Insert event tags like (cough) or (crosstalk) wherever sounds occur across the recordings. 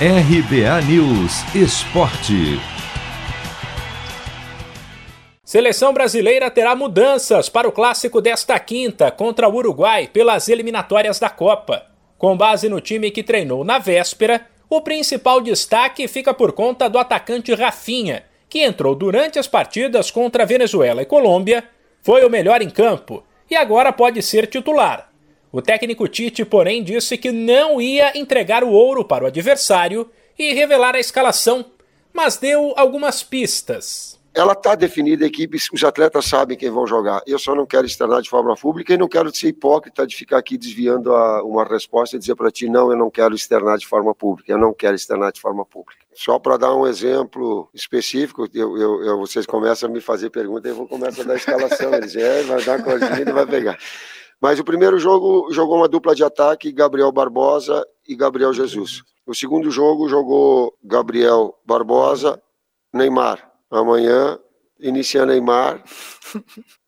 RBA News Esporte. Seleção brasileira terá mudanças para o clássico desta quinta contra o Uruguai pelas eliminatórias da Copa. Com base no time que treinou na véspera, o principal destaque fica por conta do atacante Rafinha, que entrou durante as partidas contra Venezuela e Colômbia, foi o melhor em campo e agora pode ser titular. O técnico Tite, porém, disse que não ia entregar o ouro para o adversário e revelar a escalação, mas deu algumas pistas. Ela está definida, a equipe, os atletas sabem quem vão jogar. Eu só não quero externar de forma pública e não quero ser hipócrita de ficar aqui desviando a, uma resposta e dizer para ti, não, eu não quero externar de forma pública, eu não quero externar de forma pública. Só para dar um exemplo específico, eu, eu, eu, vocês começam a me fazer perguntas e eu vou começar a dar a escalação. Eles é, vai dar a e vai pegar. Mas o primeiro jogo jogou uma dupla de ataque, Gabriel Barbosa e Gabriel Jesus. O segundo jogo jogou Gabriel Barbosa, Neymar. Amanhã inicia Neymar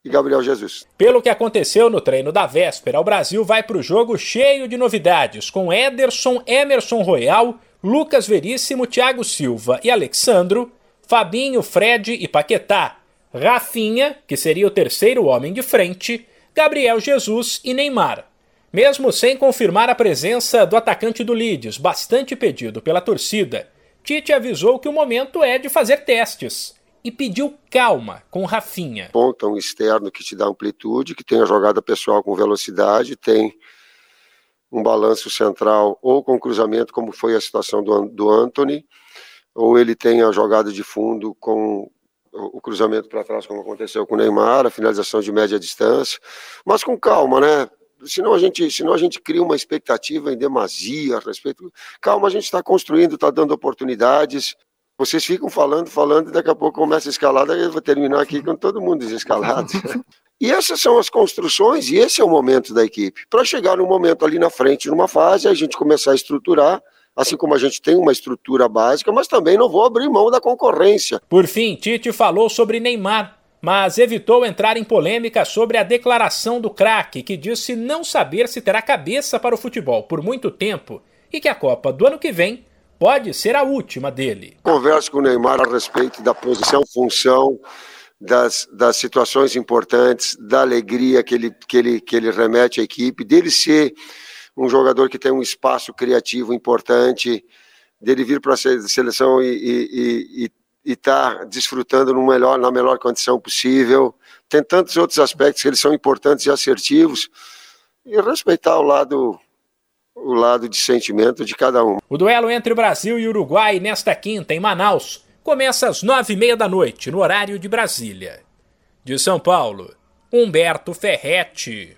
e Gabriel Jesus. Pelo que aconteceu no treino da véspera, o Brasil vai para o jogo cheio de novidades, com Ederson, Emerson Royal, Lucas Veríssimo, Thiago Silva e Alexandro, Fabinho, Fred e Paquetá, Rafinha, que seria o terceiro homem de frente, Gabriel Jesus e Neymar. Mesmo sem confirmar a presença do atacante do Leeds, bastante pedido pela torcida, Tite avisou que o momento é de fazer testes e pediu calma com Rafinha. Ponta um externo que te dá amplitude, que tem a jogada pessoal com velocidade, tem um balanço central ou com cruzamento, como foi a situação do, do Anthony, ou ele tem a jogada de fundo com o cruzamento para trás, como aconteceu com o Neymar, a finalização de média distância, mas com calma, né? Senão a gente, senão a gente cria uma expectativa em demasia a respeito. Calma, a gente está construindo, está dando oportunidades. Vocês ficam falando, falando, e daqui a pouco começa a escalada, e eu vou terminar aqui com todo mundo desescalado. (laughs) E essas são as construções, e esse é o momento da equipe. Para chegar no momento ali na frente, numa fase, a gente começar a estruturar assim como a gente tem uma estrutura básica, mas também não vou abrir mão da concorrência. Por fim, Tite falou sobre Neymar, mas evitou entrar em polêmica sobre a declaração do craque, que disse não saber se terá cabeça para o futebol por muito tempo e que a Copa do ano que vem pode ser a última dele. Converso com o Neymar a respeito da posição, função, das, das situações importantes, da alegria que ele, que, ele, que ele remete à equipe, dele ser um jogador que tem um espaço criativo importante, dele vir para a seleção e estar tá desfrutando no melhor, na melhor condição possível. Tem tantos outros aspectos que eles são importantes e assertivos. E respeitar o lado o lado de sentimento de cada um. O duelo entre Brasil e Uruguai nesta quinta em Manaus começa às nove e meia da noite, no horário de Brasília. De São Paulo, Humberto Ferretti.